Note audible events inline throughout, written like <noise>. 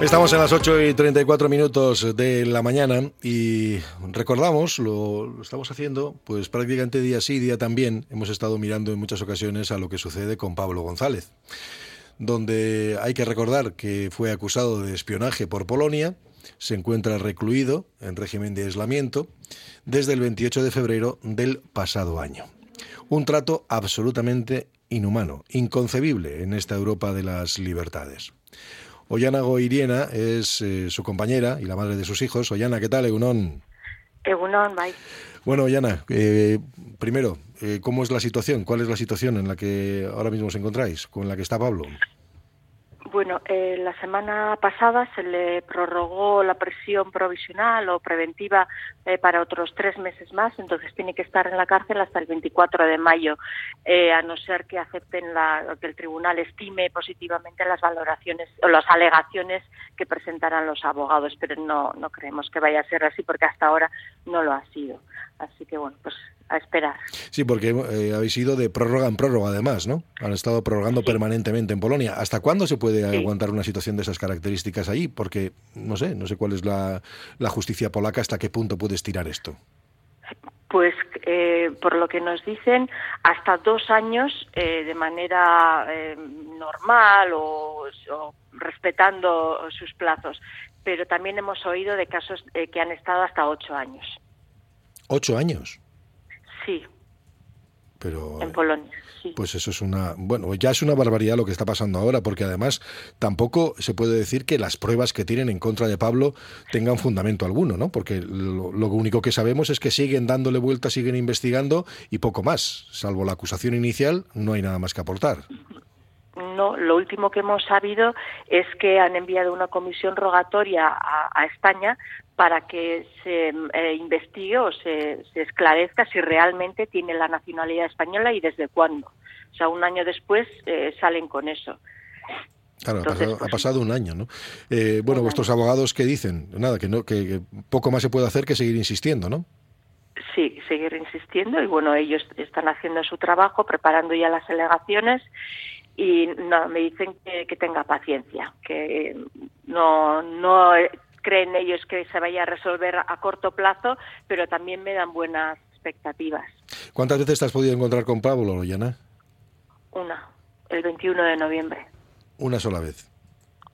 Estamos en las 8 y 34 minutos de la mañana y recordamos, lo, lo, estamos haciendo, pues prácticamente día sí, día también, hemos estado mirando en muchas ocasiones a lo que sucede con Pablo González, donde hay que recordar que fue acusado de espionaje por Polonia, se encuentra recluido en régimen de aislamiento desde el 28 de febrero del pasado año. Un trato absolutamente inhumano, inconcebible en esta Europa de las libertades. Ollana Goiriena es eh, su compañera y la madre de sus hijos. Ollana, ¿qué tal, Egunon? Egunon, bye. Bueno, Ollana, eh, primero, eh, ¿cómo es la situación? ¿Cuál es la situación en la que ahora mismo os encontráis, con la que está Pablo? Bueno, eh, la semana pasada se le prorrogó la prisión provisional o preventiva eh, para otros tres meses más, entonces tiene que estar en la cárcel hasta el 24 de mayo, eh, a no ser que acepten la, que el tribunal estime positivamente las valoraciones o las alegaciones que presentarán los abogados, pero no, no creemos que vaya a ser así porque hasta ahora no lo ha sido. Así que bueno, pues a esperar. Sí, porque eh, habéis ido de prórroga en prórroga además, ¿no? Han estado prorrogando sí. permanentemente en Polonia. ¿Hasta cuándo se puede sí. aguantar una situación de esas características ahí? Porque no sé, no sé cuál es la, la justicia polaca, hasta qué punto puede estirar esto. Pues eh, por lo que nos dicen, hasta dos años eh, de manera eh, normal o, o, respetando sus plazos. Pero también hemos oído de casos eh, que han estado hasta ocho años. ¿Ocho años? Sí. Pero, en Polonia. Sí. Pues eso es una, bueno, ya es una barbaridad lo que está pasando ahora, porque además tampoco se puede decir que las pruebas que tienen en contra de Pablo tengan fundamento alguno, ¿no? Porque lo, lo único que sabemos es que siguen dándole vueltas, siguen investigando y poco más, salvo la acusación inicial, no hay nada más que aportar. No, lo último que hemos sabido es que han enviado una comisión rogatoria a, a España para que se eh, investigue o se, se, esclarezca si realmente tiene la nacionalidad española y desde cuándo. O sea, un año después eh, salen con eso. Claro, Entonces, ha, pasado, pues, ha pasado, un año, ¿no? Eh, bueno, vuestros abogados, ¿qué dicen? Nada, que, no, que, que poco más se puede hacer que seguir insistiendo, ¿no? Sí, seguir insistiendo y bueno, ellos están haciendo su trabajo, preparando ya las alegaciones y no, me dicen que, que tenga paciencia, que no, no creen ellos que se vaya a resolver a corto plazo, pero también me dan buenas expectativas. ¿Cuántas veces te has podido encontrar con Pablo, Loyana? Una, el 21 de noviembre. ¿Una sola vez?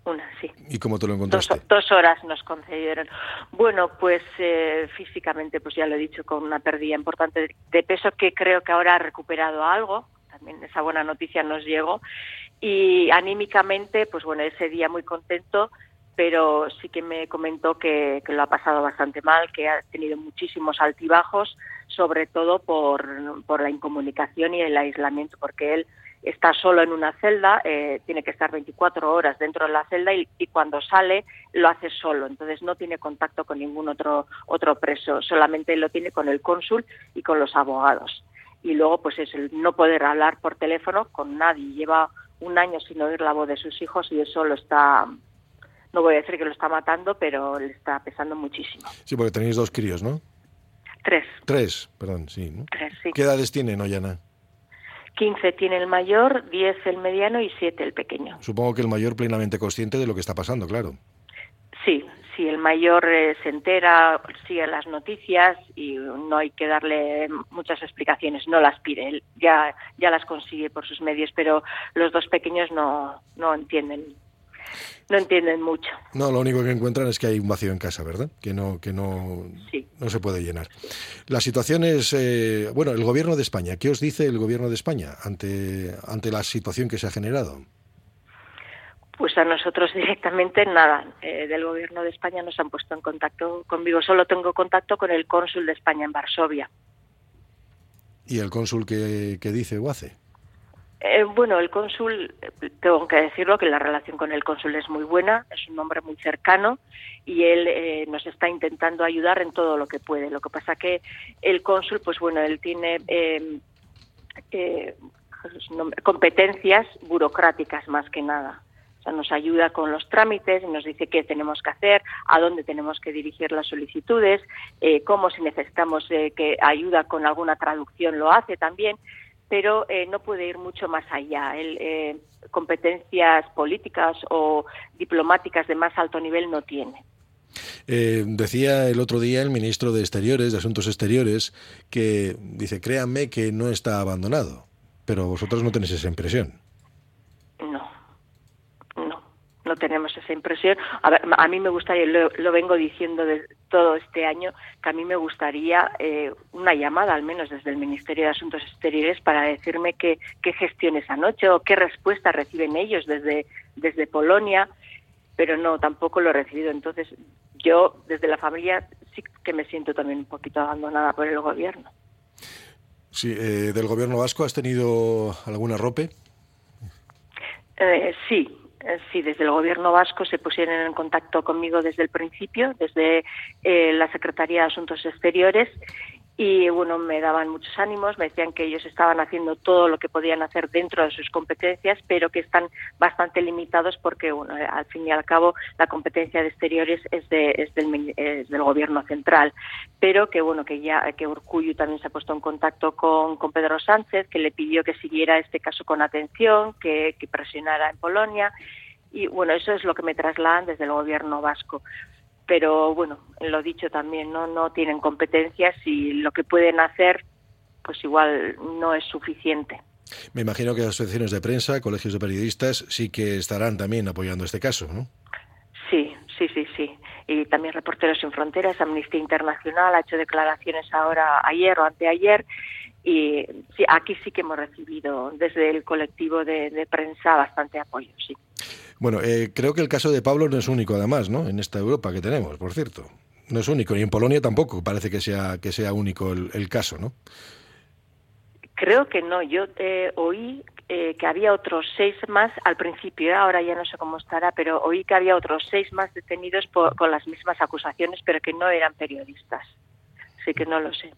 Una, sí. ¿Y cómo te lo encontraste? Dos, dos horas nos concedieron. Bueno, pues eh, físicamente, pues ya lo he dicho, con una pérdida importante de, de peso que creo que ahora ha recuperado algo, también esa buena noticia nos llegó, y anímicamente, pues bueno, ese día muy contento, pero sí que me comentó que, lo ha pasado bastante mal, que ha tenido muchísimos altibajos, sobre todo por, por la incomunicación y el aislamiento, porque él está solo en una celda, eh, tiene que estar 24 horas dentro de la celda y, y, cuando sale lo hace solo, entonces no tiene contacto con ningún otro, otro preso, solamente lo tiene con el cónsul y con los abogados. Y luego, pues es el no poder hablar por teléfono con nadie. Lleva un año sin oír la voz de sus hijos y eso lo está, no voy a decir que lo está matando, pero le está pesando muchísimo. Sí, porque tenéis dos críos, ¿no? Tres. Tres, perdón, sí. ¿no? Tres, sí. ¿Qué edades tienen, Ollana? 15 tiene el mayor, 10 el mediano y 7 el pequeño. Supongo que el mayor plenamente consciente de lo que está pasando, claro. Sí, sí, el mayor eh, se entera, sigue las noticias y no hay que darle muchas explicaciones, no las pide, él ya, ya las consigue por sus medios, pero los dos pequeños no, no entienden no entienden mucho. No, lo único que encuentran es que hay un vacío en casa, ¿verdad? Que no, que no, sí. no se puede llenar. La situación es, eh, bueno, el gobierno de España. ¿Qué os dice el gobierno de España ante, ante la situación que se ha generado? Pues a nosotros <laughs> directamente nada. Eh, del gobierno de España nos han puesto en contacto conmigo. Solo tengo contacto con el cónsul de España en Varsovia. ¿Y el cónsul qué, qué dice o hace? Eh, bueno, el cónsul, tengo que decirlo, que la relación con el cónsul es muy buena, es un hombre muy cercano y él eh, nos está intentando ayudar en todo lo que puede. Lo que pasa que el cónsul, pues bueno, él tiene eh, competencias burocráticas más que nada. Nos ayuda con los trámites, nos dice qué tenemos que hacer, a dónde tenemos que dirigir las solicitudes, cómo si necesitamos que ayuda con alguna traducción lo hace también pero eh, no puede ir mucho más allá. Él, competencias políticas o diplomáticas de más alto nivel no tiene. decía el otro día el ministro de Exteriores, de Asuntos Exteriores, que dice, créanme que no está abandonado, pero vosotros no tenéis esa impresión no tenemos esa impresión. A, mí me gustaría, lo, vengo diciendo de todo este año, que a mí me gustaría eh, una llamada, al menos desde el Ministerio de Asuntos Exteriores, para decirme qué, qué gestiones anoche o qué respuesta reciben ellos desde, desde Polonia, pero no, tampoco lo he recibido. Entonces, yo desde la familia sí que me siento también un poquito abandonada por el gobierno. Sí, eh, ¿del gobierno vasco has tenido alguna rope? Eh, sí, eh, sí, desde el gobierno vasco se pusieron en contacto conmigo desde el principio, desde eh, la Secretaría de Asuntos Exteriores, y bueno, me daban muchos ánimos, me decían que ellos estaban haciendo todo lo que podían hacer dentro de sus competencias, pero que están bastante limitados porque, bueno, eh, al fin y al cabo la competencia de exteriores es, de, es, del, gobierno central, pero que, bueno, que ya, que Urcuyu también se ha puesto en contacto con, con Pedro Sánchez, que le pidió que siguiera este caso con atención, que, que presionara en Polonia, y bueno, eso es lo que me trasladan desde el gobierno vasco pero bueno, lo dicho también, no no tienen competencias y lo que pueden hacer pues igual no es suficiente. Me imagino que las asociaciones de prensa, colegios de periodistas sí que estarán también apoyando este caso, ¿no? Sí, sí, sí, sí. Y también Reporteros sin Fronteras, Amnistía Internacional ha hecho declaraciones ahora ayer o anteayer y sí, aquí sí que hemos recibido desde el colectivo de, de prensa bastante apoyo, sí. Bueno, eh, creo que el caso de Pablo no es único, además, ¿no? En esta Europa que tenemos, por cierto. No es único, y en Polonia tampoco parece que sea, que sea único el, caso, ¿no? Creo que no. Yo eh, oí eh, que había otros seis más al principio, ahora ya no sé cómo estará, pero oí que había otros seis más detenidos con las mismas acusaciones, pero que no eran periodistas sí que no lo sé.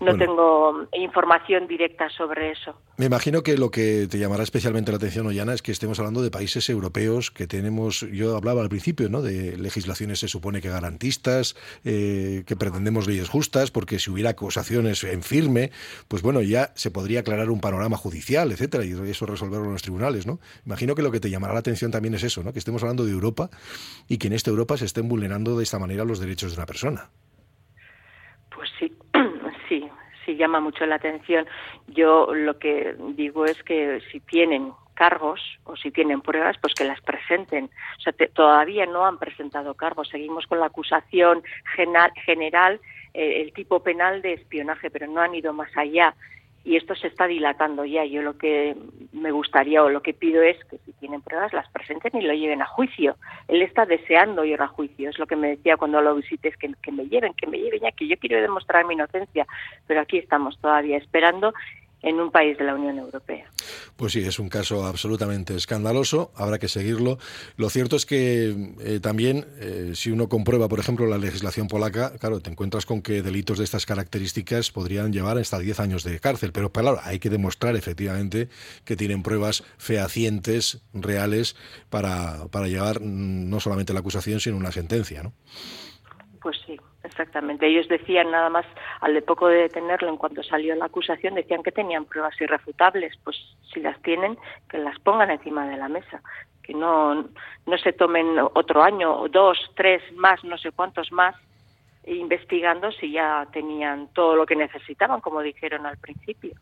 No tengo información directa sobre eso. Me imagino que lo que te llamará especialmente la atención, Ollana, es que estemos hablando de países europeos que tenemos, yo hablaba al principio, ¿no? De legislaciones se supone que garantistas, eh, que pretendemos leyes justas, porque si hubiera acusaciones en firme, pues bueno, ya se podría aclarar un panorama judicial, etcétera, y eso resolverlo en los tribunales, ¿no? Imagino que lo que te llamará la atención también es eso, ¿no? Que estemos hablando de Europa y que en esta Europa se estén vulnerando de esta manera los derechos de una persona. Pues sí, <clears throat> sí, sí llama mucho la atención. Yo lo que digo es que si tienen cargos o si tienen pruebas, pues que las presenten. O sea, todavía no han presentado cargos. Seguimos con la acusación general, eh, el tipo penal de espionaje, pero no han ido más allá y esto se está dilatando ya. Yo lo que me gustaría o lo que pido es que si tienen pruebas las presenten y lo lleven a juicio. Él está deseando ir a juicio, es lo que me decía cuando lo visites, que, que me lleven, que me lleven ya, que yo quiero demostrar mi inocencia, pero aquí estamos todavía esperando en un país de la Unión Europea. Pues sí, es un caso absolutamente escandaloso, habrá que seguirlo. Lo cierto es que eh, también, eh, si uno comprueba, por ejemplo, la legislación polaca, claro, te encuentras con que delitos de estas características podrían llevar hasta 10 años de cárcel, pero claro, hay que demostrar efectivamente que tienen pruebas fehacientes, reales, para, para llevar mm, no solamente la acusación, sino una sentencia, ¿no? Pues sí, exactamente. Ellos decían nada más, al poco de detenerlo, en cuanto salió la acusación, decían que tenían pruebas irrefutables. Pues si las tienen, que las pongan encima de la mesa. Que no, no se tomen otro año, dos, tres más, no sé cuántos más, investigando si ya tenían todo lo que necesitaban, como dijeron al principio.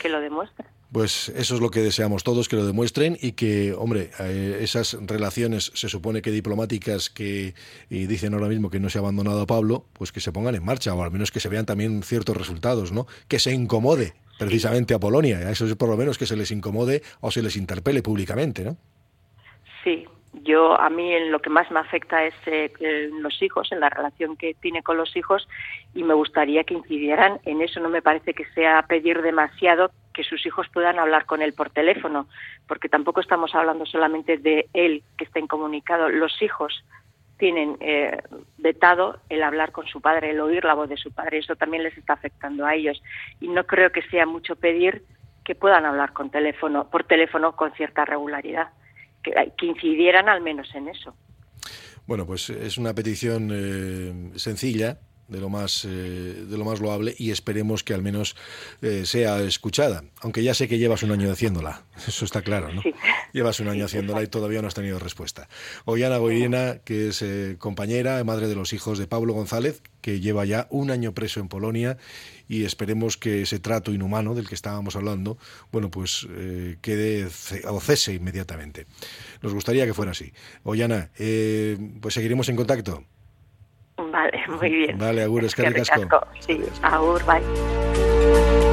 Que lo demuestren. Pues eso es lo que deseamos todos, que lo demuestren y que, hombre, eh, esas relaciones se supone que diplomáticas que y dicen ahora mismo que no se ha abandonado a Pablo, pues que se pongan en marcha o al menos que se vean también ciertos resultados, ¿no? Que se incomode precisamente a Polonia, eso es por lo menos que se les incomode o se les interpele públicamente, ¿no? Sí, yo a mí lo que más me afecta es eh, los hijos, en la relación que tiene con los hijos y me gustaría que incidieran en eso. No me parece que sea pedir demasiado que sus hijos puedan hablar con él por teléfono, porque tampoco estamos hablando solamente de él que está incomunicado. Los hijos tienen eh, vetado el hablar con su padre, el oír la voz de su padre. Eso también les está afectando a ellos y no creo que sea mucho pedir que puedan hablar con teléfono, por teléfono con cierta regularidad que, incidieran al menos en eso. Bueno, pues es una petición eh, sencilla, de lo más, eh, de lo más loable y esperemos que al menos eh, sea escuchada. Aunque ya sé que llevas un año haciéndola, <laughs> eso está claro, ¿no? Llevas un año haciéndola y todavía no has tenido respuesta. Ollana Goirina, que es eh, compañera, madre de los hijos de Pablo González, que lleva ya un año preso en Polonia y esperemos que ese trato inhumano del que estábamos hablando, bueno, pues quede o cese inmediatamente. Nos gustaría que fuera así. Ollana, pues seguiremos en contacto. Vale, muy bien. Vale, agur, es que Sí, agur, bye.